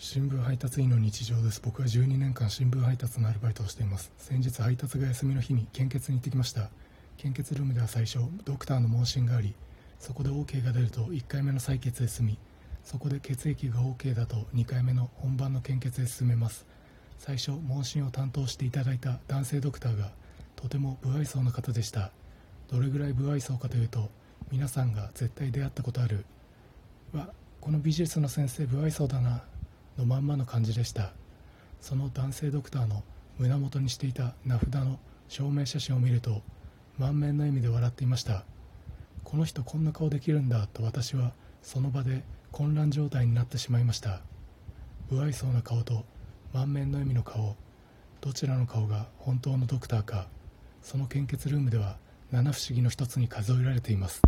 新聞配達員の日常です。僕は12年間新聞配達のアルバイトをしています。先日配達が休みの日に献血に行ってきました。献血ルームでは最初ドクターの問診がありそこで OK が出ると1回目の採血で済みそこで血液が OK だと2回目の本番の献血へ進めます。最初問診を担当していただいた男性ドクターがとても不愛想な方でした。どれぐらい不愛想かというと皆さんが絶対出会ったことある。わこの美術の先生不愛想だな。のまんまの感じでした。その男性ドクターの胸元にしていた名札の証明写真を見ると満面の笑みで笑っていました。この人こんな顔できるんだと私はその場で混乱状態になってしまいました。不愛想な顔と満面の笑みの顔どちらの顔が本当のドクターかその献血ルームでは七不思議の一つに数えられています。